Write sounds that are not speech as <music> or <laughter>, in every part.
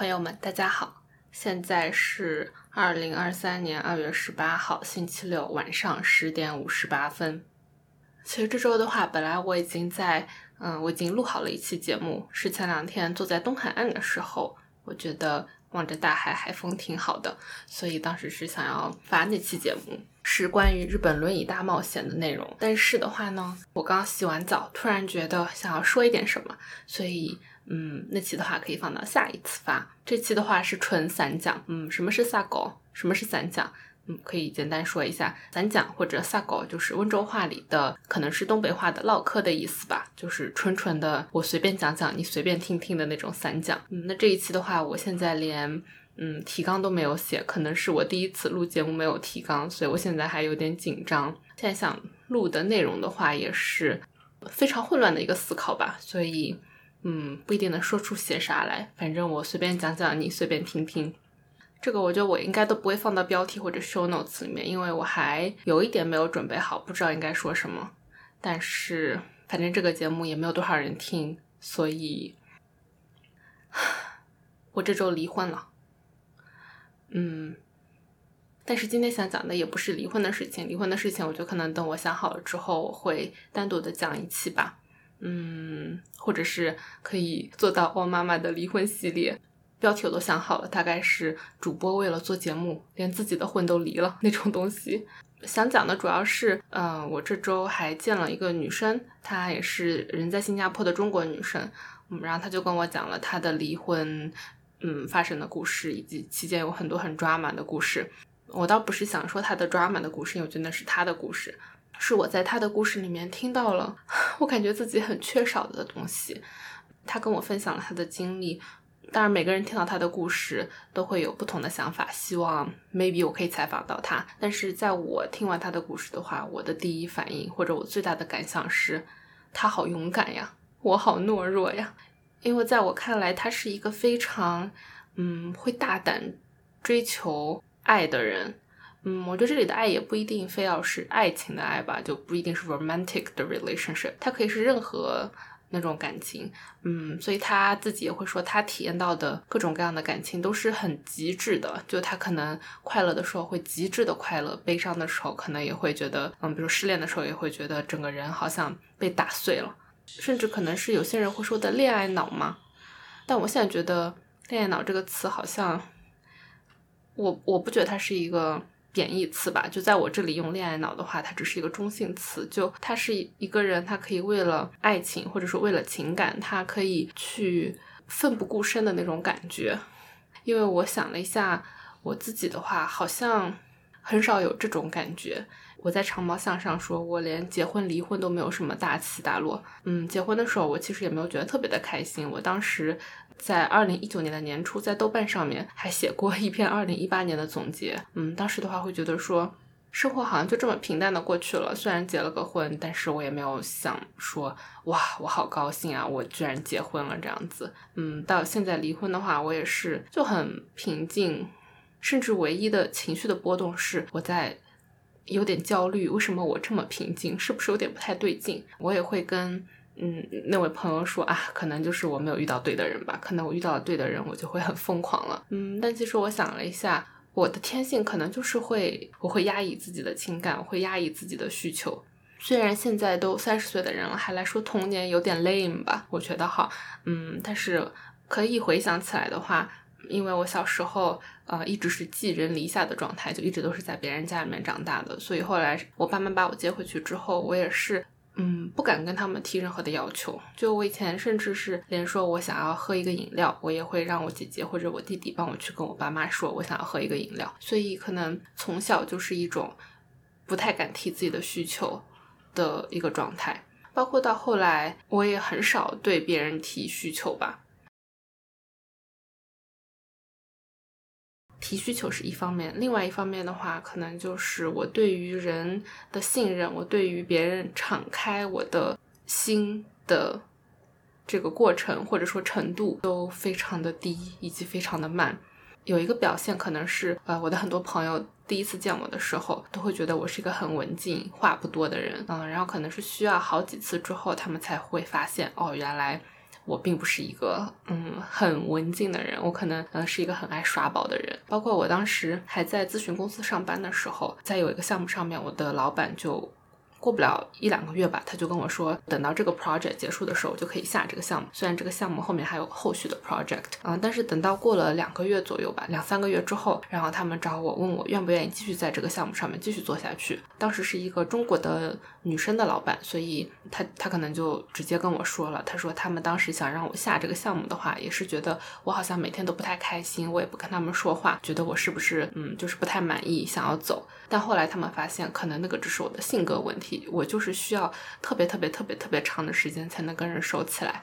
朋友们，大家好！现在是二零二三年二月十八号星期六晚上十点五十八分。其实这周的话，本来我已经在，嗯，我已经录好了一期节目，是前两天坐在东海岸的时候，我觉得望着大海，海风挺好的，所以当时是想要发那期节目，是关于日本轮椅大冒险的内容。但是的话呢，我刚洗完澡，突然觉得想要说一点什么，所以。嗯，那期的话可以放到下一次发。这期的话是纯散讲。嗯，什么是萨狗？什么是散讲？嗯，可以简单说一下，散讲或者萨狗就是温州话里的，可能是东北话的唠嗑的意思吧，就是纯纯的我随便讲讲，你随便听听的那种散讲。嗯，那这一期的话，我现在连嗯提纲都没有写，可能是我第一次录节目没有提纲，所以我现在还有点紧张。现在想录的内容的话，也是非常混乱的一个思考吧，所以。嗯，不一定能说出些啥来，反正我随便讲讲，你随便听听。这个我觉得我应该都不会放到标题或者 show notes 里面，因为我还有一点没有准备好，不知道应该说什么。但是反正这个节目也没有多少人听，所以，我这周离婚了。嗯，但是今天想讲的也不是离婚的事情，离婚的事情我觉得可能等我想好了之后，我会单独的讲一期吧。嗯，或者是可以做到汪妈妈的离婚系列，标题我都想好了，大概是主播为了做节目，连自己的婚都离了 <laughs> 那种东西。想讲的主要是，嗯，我这周还见了一个女生，她也是人在新加坡的中国女生，嗯，然后她就跟我讲了她的离婚，嗯，发生的故事，以及期间有很多很抓马的故事。我倒不是想说她的抓马的故事，因为我觉得那是她的故事。是我在他的故事里面听到了，<laughs> 我感觉自己很缺少的东西。他跟我分享了他的经历，当然每个人听到他的故事都会有不同的想法，希望 maybe 我可以采访到他。但是在我听完他的故事的话，我的第一反应或者我最大的感想是，他好勇敢呀，我好懦弱呀。因为在我看来，他是一个非常嗯会大胆追求爱的人。嗯，我觉得这里的爱也不一定非要是爱情的爱吧，就不一定是 romantic 的 relationship，它可以是任何那种感情。嗯，所以他自己也会说，他体验到的各种各样的感情都是很极致的。就他可能快乐的时候会极致的快乐，悲伤的时候可能也会觉得，嗯，比如失恋的时候也会觉得整个人好像被打碎了，甚至可能是有些人会说的恋爱脑嘛。但我现在觉得恋爱脑这个词好像，我我不觉得它是一个。贬义词吧，就在我这里用恋爱脑的话，它只是一个中性词。就它是一个人，他可以为了爱情，或者说为了情感，他可以去奋不顾身的那种感觉。因为我想了一下，我自己的话，好像很少有这种感觉。我在长毛向上说，我连结婚离婚都没有什么大起大落。嗯，结婚的时候，我其实也没有觉得特别的开心。我当时。在二零一九年的年初，在豆瓣上面还写过一篇二零一八年的总结。嗯，当时的话会觉得说，生活好像就这么平淡的过去了。虽然结了个婚，但是我也没有想说，哇，我好高兴啊，我居然结婚了这样子。嗯，到现在离婚的话，我也是就很平静，甚至唯一的情绪的波动是我在有点焦虑，为什么我这么平静？是不是有点不太对劲？我也会跟。嗯，那位朋友说啊，可能就是我没有遇到对的人吧，可能我遇到了对的人，我就会很疯狂了。嗯，但其实我想了一下，我的天性可能就是会，我会压抑自己的情感，会压抑自己的需求。虽然现在都三十岁的人了，还来说童年有点 lame 吧，我觉得哈，嗯，但是可以回想起来的话，因为我小时候呃一直是寄人篱下的状态，就一直都是在别人家里面长大的，所以后来我爸妈把我接回去之后，我也是。嗯，不敢跟他们提任何的要求。就我以前，甚至是连说我想要喝一个饮料，我也会让我姐姐或者我弟弟帮我去跟我爸妈说，我想要喝一个饮料。所以可能从小就是一种不太敢提自己的需求的一个状态。包括到后来，我也很少对别人提需求吧。提需求是一方面，另外一方面的话，可能就是我对于人的信任，我对于别人敞开我的心的这个过程或者说程度都非常的低，以及非常的慢。有一个表现可能是，呃，我的很多朋友第一次见我的时候，都会觉得我是一个很文静、话不多的人，嗯，然后可能是需要好几次之后，他们才会发现，哦，原来我并不是一个嗯很文静的人，我可能呃是一个很爱耍宝的人。包括我当时还在咨询公司上班的时候，在有一个项目上面，我的老板就。过不了一两个月吧，他就跟我说，等到这个 project 结束的时候，就可以下这个项目。虽然这个项目后面还有后续的 project，嗯，但是等到过了两个月左右吧，两三个月之后，然后他们找我问我愿不愿意继续在这个项目上面继续做下去。当时是一个中国的女生的老板，所以他他可能就直接跟我说了，他说他们当时想让我下这个项目的话，也是觉得我好像每天都不太开心，我也不跟他们说话，觉得我是不是嗯就是不太满意，想要走。但后来他们发现，可能那个只是我的性格问题。我就是需要特别特别特别特别长的时间才能跟人熟起来，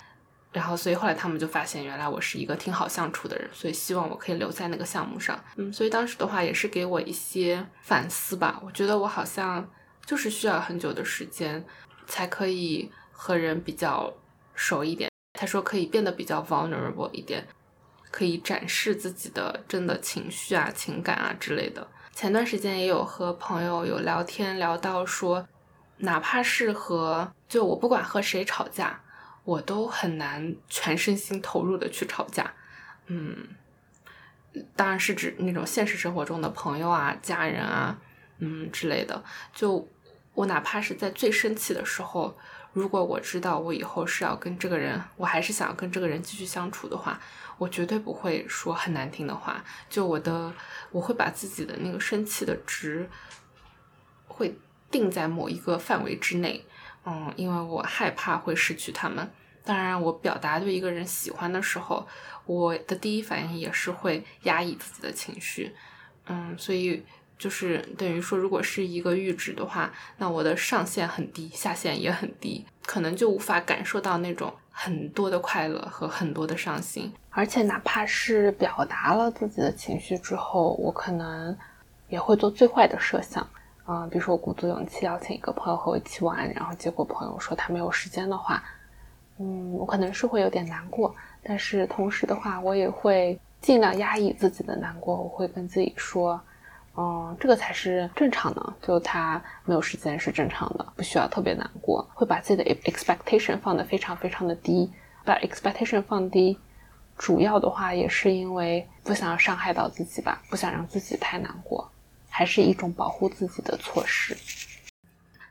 然后所以后来他们就发现原来我是一个挺好相处的人，所以希望我可以留在那个项目上。嗯，所以当时的话也是给我一些反思吧。我觉得我好像就是需要很久的时间才可以和人比较熟一点。他说可以变得比较 vulnerable 一点，可以展示自己的真的情绪啊、情感啊之类的。前段时间也有和朋友有聊天，聊到说，哪怕是和就我不管和谁吵架，我都很难全身心投入的去吵架。嗯，当然是指那种现实生活中的朋友啊、家人啊，嗯之类的。就我哪怕是在最生气的时候。如果我知道我以后是要跟这个人，我还是想要跟这个人继续相处的话，我绝对不会说很难听的话。就我的，我会把自己的那个生气的值会定在某一个范围之内。嗯，因为我害怕会失去他们。当然，我表达对一个人喜欢的时候，我的第一反应也是会压抑自己的情绪。嗯，所以。就是等于说，如果是一个阈值的话，那我的上限很低，下限也很低，可能就无法感受到那种很多的快乐和很多的伤心。而且，哪怕是表达了自己的情绪之后，我可能也会做最坏的设想啊，比如说我鼓足勇气邀请一个朋友和我一起玩，然后结果朋友说他没有时间的话，嗯，我可能是会有点难过，但是同时的话，我也会尽量压抑自己的难过，我会跟自己说。嗯，这个才是正常的，就他没有时间是正常的，不需要特别难过。会把自己的 expectation 放得非常非常的低，把 expectation 放低，主要的话也是因为不想要伤害到自己吧，不想让自己太难过，还是一种保护自己的措施。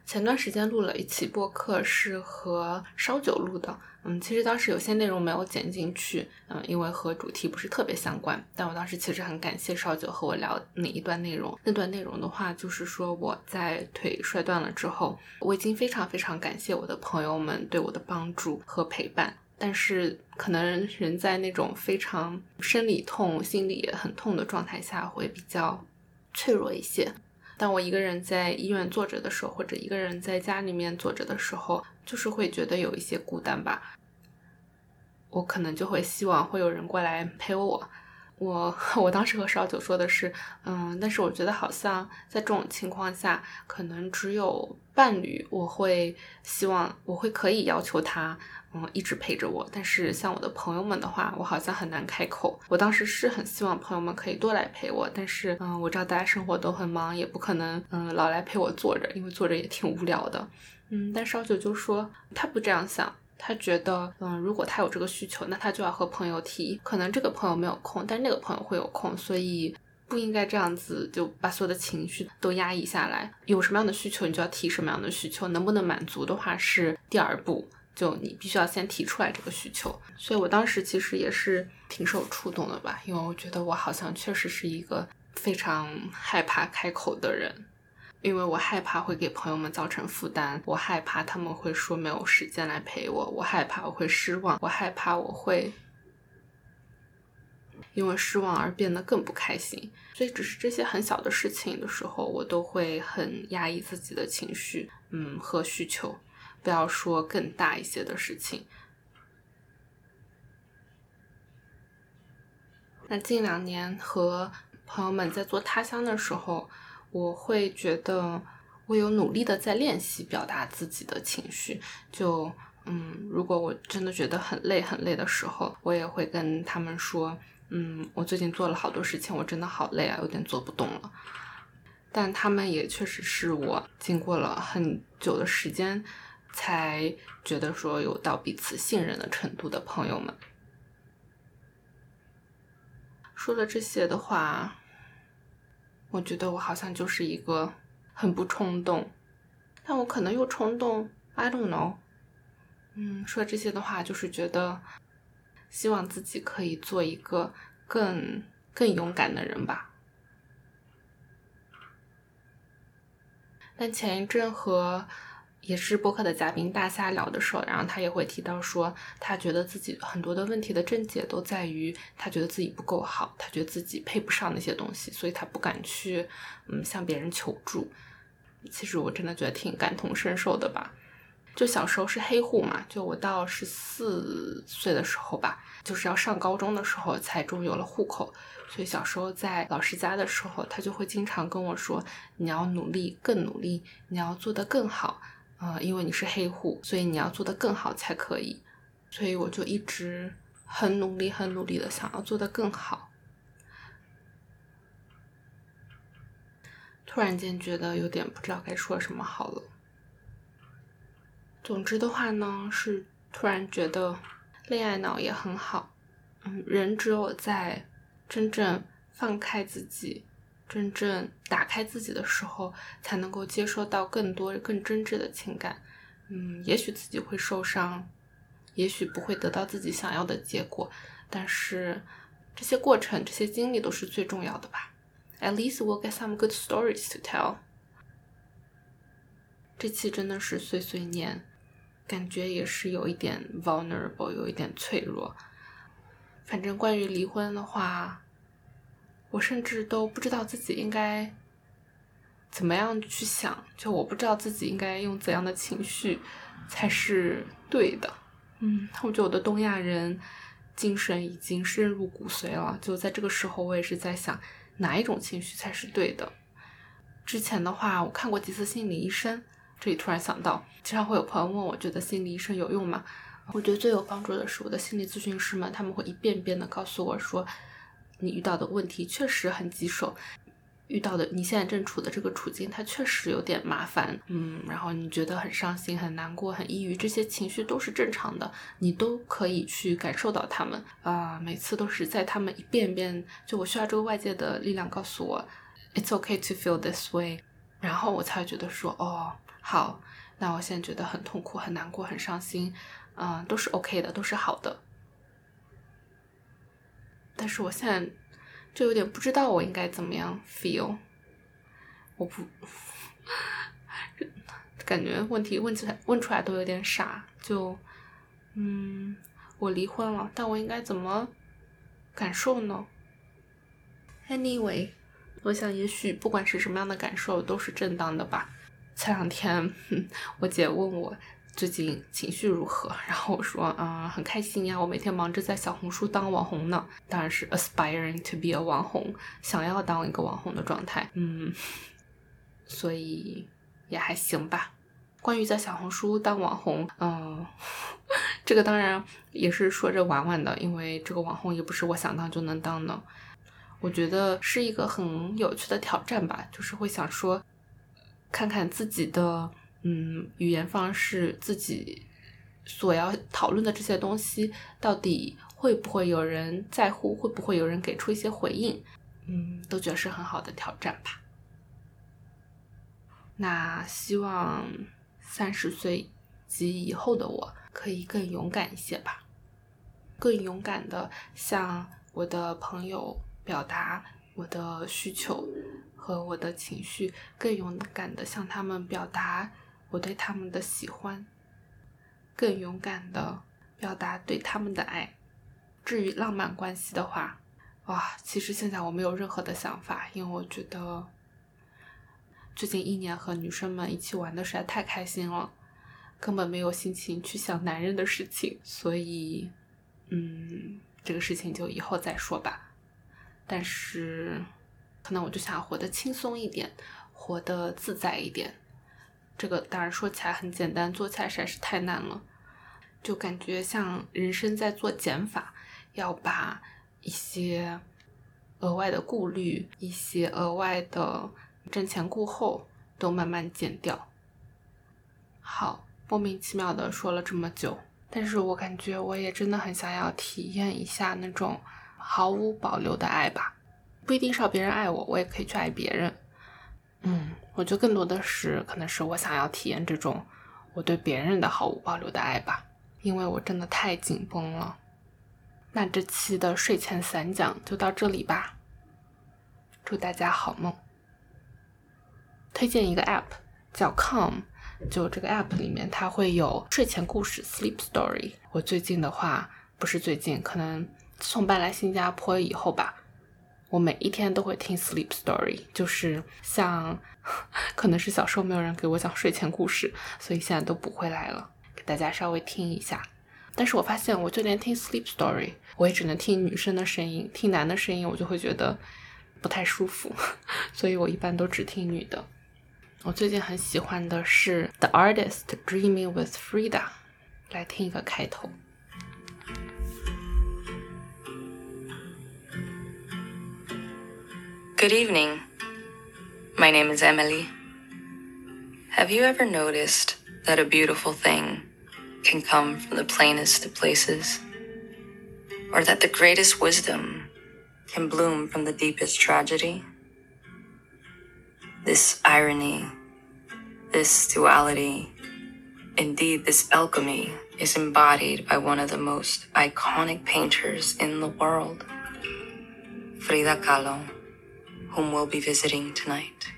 前段时间录了一期播客，是和烧酒录的。嗯，其实当时有些内容没有剪进去，嗯，因为和主题不是特别相关。但我当时其实很感谢烧酒和我聊那一段内容。那段内容的话，就是说我在腿摔断了之后，我已经非常非常感谢我的朋友们对我的帮助和陪伴。但是可能人在那种非常生理痛、心里也很痛的状态下，会比较脆弱一些。当我一个人在医院坐着的时候，或者一个人在家里面坐着的时候，就是会觉得有一些孤单吧。我可能就会希望会有人过来陪我。我 <laughs> 我当时和少九说的是，嗯，但是我觉得好像在这种情况下，可能只有伴侣，我会希望我会可以要求他。嗯，一直陪着我。但是像我的朋友们的话，我好像很难开口。我当时是很希望朋友们可以多来陪我，但是嗯，我知道大家生活都很忙，也不可能嗯老来陪我坐着，因为坐着也挺无聊的。嗯，但烧酒就说他不这样想，他觉得嗯，如果他有这个需求，那他就要和朋友提。可能这个朋友没有空，但那个朋友会有空，所以不应该这样子就把所有的情绪都压抑下来。有什么样的需求，你就要提什么样的需求，能不能满足的话是第二步。就你必须要先提出来这个需求，所以我当时其实也是挺受触动的吧，因为我觉得我好像确实是一个非常害怕开口的人，因为我害怕会给朋友们造成负担，我害怕他们会说没有时间来陪我，我害怕我会失望，我害怕我会因为失望而变得更不开心，所以只是这些很小的事情的时候，我都会很压抑自己的情绪，嗯和需求。不要说更大一些的事情。那近两年和朋友们在做他乡的时候，我会觉得我有努力的在练习表达自己的情绪。就嗯，如果我真的觉得很累很累的时候，我也会跟他们说，嗯，我最近做了好多事情，我真的好累啊，有点做不动了。但他们也确实是我经过了很久的时间。才觉得说有到彼此信任的程度的朋友们。说了这些的话，我觉得我好像就是一个很不冲动，但我可能又冲动，I don't know。嗯，说这些的话，就是觉得希望自己可以做一个更更勇敢的人吧。但前一阵和也是播客的嘉宾大夏聊的时候，然后他也会提到说，他觉得自己很多的问题的症结都在于他觉得自己不够好，他觉得自己配不上那些东西，所以他不敢去嗯向别人求助。其实我真的觉得挺感同身受的吧。就小时候是黑户嘛，就我到十四岁的时候吧，就是要上高中的时候才终于有了户口。所以小时候在老师家的时候，他就会经常跟我说：“你要努力，更努力，你要做得更好。”呃，因为你是黑户，所以你要做得更好才可以。所以我就一直很努力、很努力的想要做得更好。突然间觉得有点不知道该说什么好了。总之的话呢，是突然觉得恋爱脑也很好。嗯，人只有在真正放开自己、真正打开自己的时候，才能够接收到更多、更真挚的情感。嗯，也许自己会受伤，也许不会得到自己想要的结果，但是这些过程、这些经历都是最重要的吧。At least we'll get some good stories to tell。这期真的是碎碎念。感觉也是有一点 vulnerable，有一点脆弱。反正关于离婚的话，我甚至都不知道自己应该怎么样去想，就我不知道自己应该用怎样的情绪才是对的。嗯，我觉得我的东亚人精神已经深入骨髓了。就在这个时候，我也是在想哪一种情绪才是对的。之前的话，我看过几次心理医生。这里突然想到，经常会有朋友问我，觉得心理医生有用吗？我觉得最有帮助的是我的心理咨询师们，他们会一遍遍的告诉我说，你遇到的问题确实很棘手，遇到的你现在正处的这个处境，它确实有点麻烦，嗯，然后你觉得很伤心、很难过、很抑郁，这些情绪都是正常的，你都可以去感受到他们啊。每次都是在他们一遍遍，就我需要这个外界的力量告诉我，it's okay to feel this way，然后我才觉得说，哦。好，那我现在觉得很痛苦、很难过、很伤心，嗯，都是 OK 的，都是好的。但是我现在就有点不知道我应该怎么样 feel，我不感觉问题问起来问出来都有点傻，就嗯，我离婚了，但我应该怎么感受呢？Anyway，我想也许不管是什么样的感受都是正当的吧。前两天，我姐问我最近情绪如何，然后我说，嗯，很开心呀，我每天忙着在小红书当网红呢，当然是 aspiring to be a 网红，想要当一个网红的状态，嗯，所以也还行吧。关于在小红书当网红，嗯，<laughs> 这个当然也是说着玩玩的，因为这个网红也不是我想当就能当的，我觉得是一个很有趣的挑战吧，就是会想说。看看自己的嗯语言方式，自己所要讨论的这些东西，到底会不会有人在乎，会不会有人给出一些回应，嗯，都觉得是很好的挑战吧。那希望三十岁及以后的我可以更勇敢一些吧，更勇敢的向我的朋友表达我的需求。和我的情绪更勇敢的向他们表达我对他们的喜欢，更勇敢的表达对他们的爱。至于浪漫关系的话，哇，其实现在我没有任何的想法，因为我觉得最近一年和女生们一起玩的实在太开心了，根本没有心情去想男人的事情，所以，嗯，这个事情就以后再说吧。但是。可能我就想活得轻松一点，活得自在一点。这个当然说起来很简单，做起来实在是太难了。就感觉像人生在做减法，要把一些额外的顾虑、一些额外的瞻前顾后都慢慢减掉。好，莫名其妙的说了这么久，但是我感觉我也真的很想要体验一下那种毫无保留的爱吧。不一定是要别人爱我，我也可以去爱别人。嗯，我觉得更多的是可能是我想要体验这种我对别人的毫无保留的爱吧，因为我真的太紧绷了。那这期的睡前散讲就到这里吧，祝大家好梦。推荐一个 app 叫 Calm，就这个 app 里面它会有睡前故事 Sleep Story。我最近的话不是最近，可能从搬来新加坡以后吧。我每一天都会听 sleep story，就是像，可能是小时候没有人给我讲睡前故事，所以现在都补回来了，给大家稍微听一下。但是我发现，我就连听 sleep story，我也只能听女生的声音，听男的声音我就会觉得不太舒服，<laughs> 所以我一般都只听女的。我最近很喜欢的是 The Artist Dreaming with Frida，来听一个开头。Good evening. My name is Emily. Have you ever noticed that a beautiful thing can come from the plainest of places? Or that the greatest wisdom can bloom from the deepest tragedy? This irony, this duality, indeed, this alchemy is embodied by one of the most iconic painters in the world, Frida Kahlo whom we'll be visiting tonight.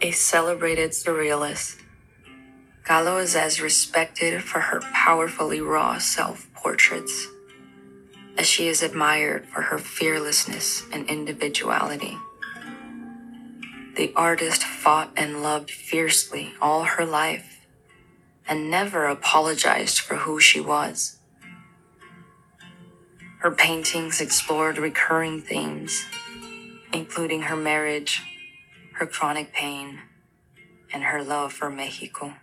A celebrated surrealist, Kahlo is as respected for her powerfully raw self portraits as she is admired for her fearlessness and individuality. The artist fought and loved fiercely all her life and never apologized for who she was. Her paintings explored recurring themes including her marriage, her chronic pain, and her love for Mexico.